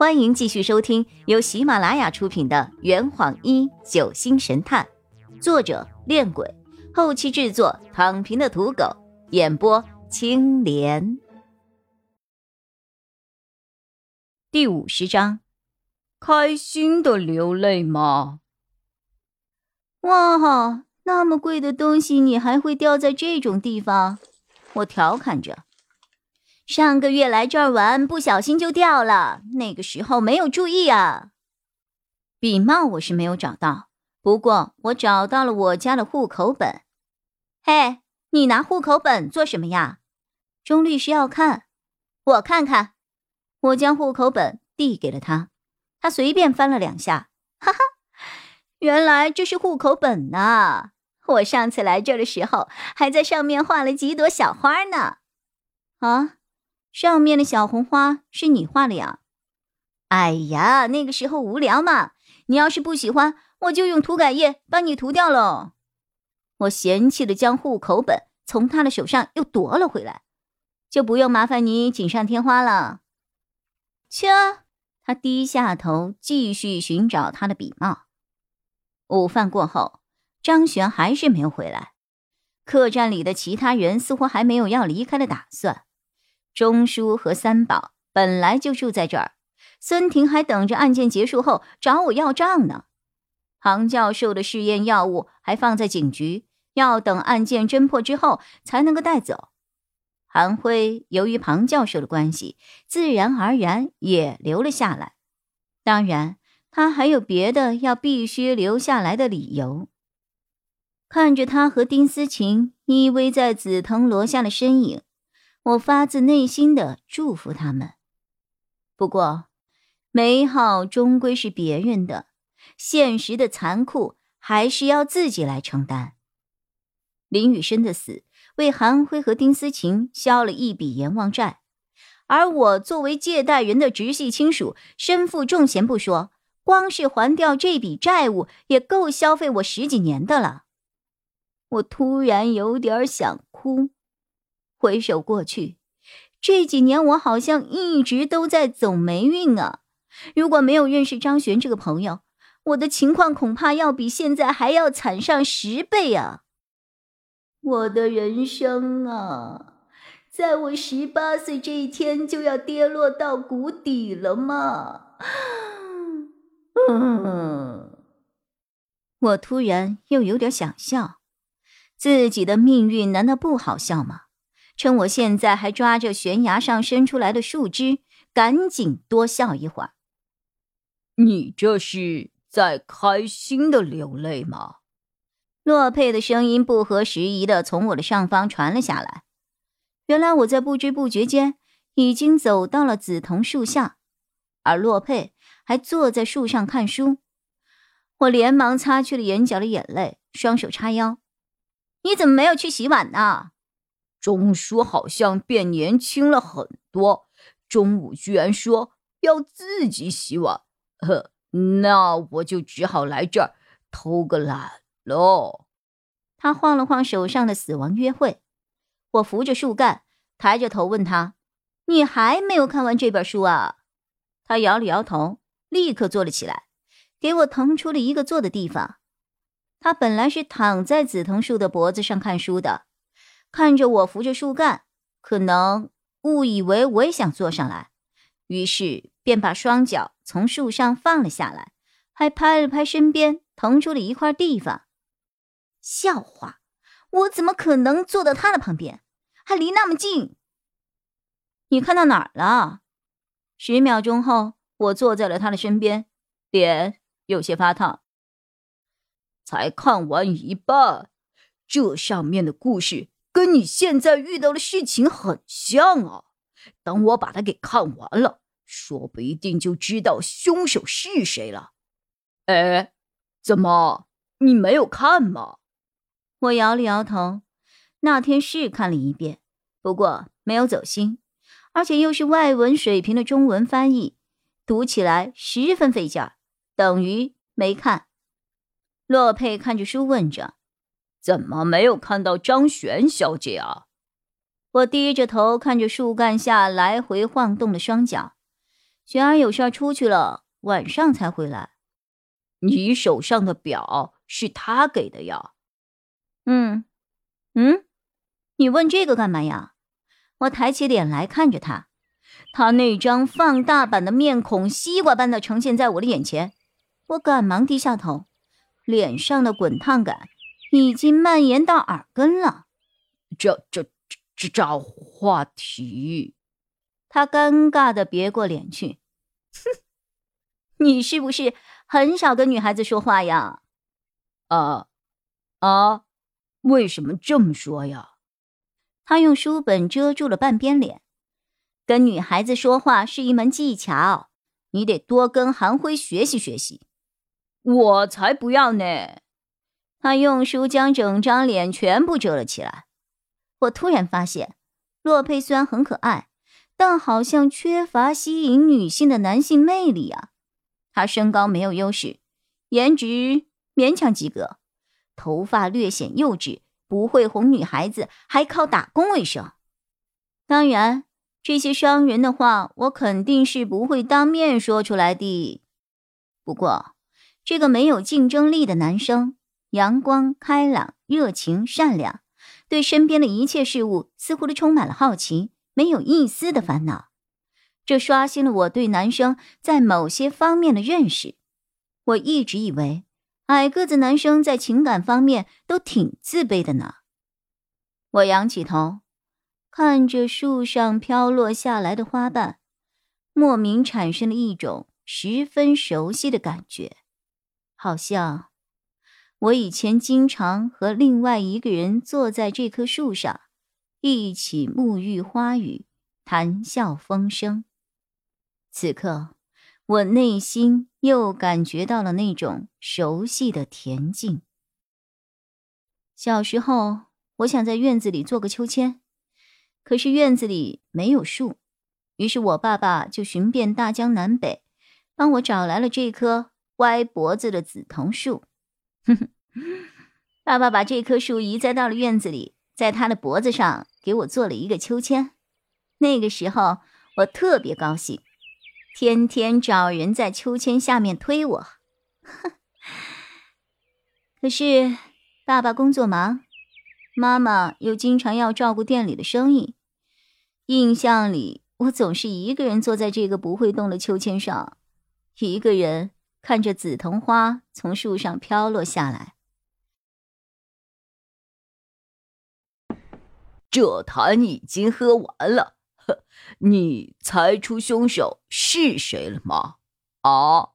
欢迎继续收听由喜马拉雅出品的《圆谎一九星神探》，作者：恋鬼，后期制作：躺平的土狗，演播：青莲。第五十章，开心的流泪吗？哇，那么贵的东西，你还会掉在这种地方？我调侃着。上个月来这儿玩，不小心就掉了。那个时候没有注意啊。笔帽我是没有找到，不过我找到了我家的户口本。嘿，你拿户口本做什么呀？钟律师要看，我看看。我将户口本递给了他，他随便翻了两下，哈哈，原来这是户口本呐！我上次来这儿的时候，还在上面画了几朵小花呢。啊？上面的小红花是你画的呀？哎呀，那个时候无聊嘛。你要是不喜欢，我就用涂改液帮你涂掉喽。我嫌弃的将户口本从他的手上又夺了回来，就不用麻烦你锦上添花了。切！他低下头继续寻找他的笔帽。午饭过后，张璇还是没有回来。客栈里的其他人似乎还没有要离开的打算。钟叔和三宝本来就住在这儿，孙婷还等着案件结束后找我要账呢。庞教授的试验药物还放在警局，要等案件侦破之后才能够带走。韩辉由于庞教授的关系，自然而然也留了下来。当然，他还有别的要必须留下来的理由。看着他和丁思琴依偎在紫藤萝下的身影。我发自内心的祝福他们。不过，美好终归是别人的，现实的残酷还是要自己来承担。林雨生的死为韩辉和丁思琴消了一笔阎王债，而我作为借贷人的直系亲属，身负重嫌不说，光是还掉这笔债务也够消费我十几年的了。我突然有点想哭。回首过去，这几年我好像一直都在走霉运啊！如果没有认识张璇这个朋友，我的情况恐怕要比现在还要惨上十倍啊！我的人生啊，在我十八岁这一天就要跌落到谷底了吗？嗯，我突然又有点想笑，自己的命运难道不好笑吗？趁我现在还抓着悬崖上伸出来的树枝，赶紧多笑一会儿。你这是在开心的流泪吗？洛佩的声音不合时宜的从我的上方传了下来。原来我在不知不觉间已经走到了紫藤树下，而洛佩还坐在树上看书。我连忙擦去了眼角的眼泪，双手叉腰：“你怎么没有去洗碗呢？”钟叔好像变年轻了很多，中午居然说要自己洗碗，呵，那我就只好来这儿偷个懒喽。他晃了晃手上的死亡约会，我扶着树干，抬着头问他：“你还没有看完这本书啊？”他摇了摇头，立刻坐了起来，给我腾出了一个坐的地方。他本来是躺在紫藤树的脖子上看书的。看着我扶着树干，可能误以为我也想坐上来，于是便把双脚从树上放了下来，还拍了拍身边腾出了一块地方。笑话，我怎么可能坐到他的旁边，还离那么近？你看到哪儿了？十秒钟后，我坐在了他的身边，脸有些发烫。才看完一半，这上面的故事。跟你现在遇到的事情很像啊！等我把它给看完了，说不一定就知道凶手是谁了。哎，怎么你没有看吗？我摇了摇头。那天是看了一遍，不过没有走心，而且又是外文水平的中文翻译，读起来十分费劲，等于没看。洛佩看着书问着。怎么没有看到张璇小姐啊？我低着头看着树干下来回晃动的双脚，璇儿有事出去了，晚上才回来。你手上的表是他给的呀？嗯，嗯，你问这个干嘛呀？我抬起脸来看着他，他那张放大版的面孔西瓜般的呈现在我的眼前，我赶忙低下头，脸上的滚烫感已经蔓延到耳根了。这、这、这、这找话题。他尴尬的别过脸去，哼，你是不是？很少跟女孩子说话呀，啊，啊，为什么这么说呀？他用书本遮住了半边脸。跟女孩子说话是一门技巧，你得多跟韩辉学习学习。我才不要呢！他用书将整张脸全部遮了起来。我突然发现，洛佩虽然很可爱，但好像缺乏吸引女性的男性魅力啊。他身高没有优势，颜值勉强及格，头发略显幼稚，不会哄女孩子，还靠打工为生。当然，这些伤人的话，我肯定是不会当面说出来的。不过，这个没有竞争力的男生，阳光开朗、热情善良，对身边的一切事物似乎都充满了好奇，没有一丝的烦恼。这刷新了我对男生在某些方面的认识。我一直以为矮个子男生在情感方面都挺自卑的呢。我仰起头，看着树上飘落下来的花瓣，莫名产生了一种十分熟悉的感觉，好像我以前经常和另外一个人坐在这棵树上，一起沐浴花雨，谈笑风生。此刻，我内心又感觉到了那种熟悉的恬静。小时候，我想在院子里做个秋千，可是院子里没有树，于是我爸爸就寻遍大江南北，帮我找来了这棵歪脖子的紫藤树。哼哼，爸爸把这棵树移栽到了院子里，在他的脖子上给我做了一个秋千。那个时候，我特别高兴。天天找人在秋千下面推我，可是爸爸工作忙，妈妈又经常要照顾店里的生意。印象里，我总是一个人坐在这个不会动的秋千上，一个人看着紫藤花从树上飘落下来。这坛已经喝完了。呵你猜出凶手是谁了吗？啊，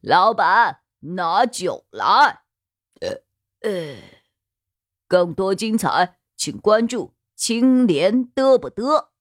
老板，拿酒来。呃呃，更多精彩，请关注青莲嘚不嘚。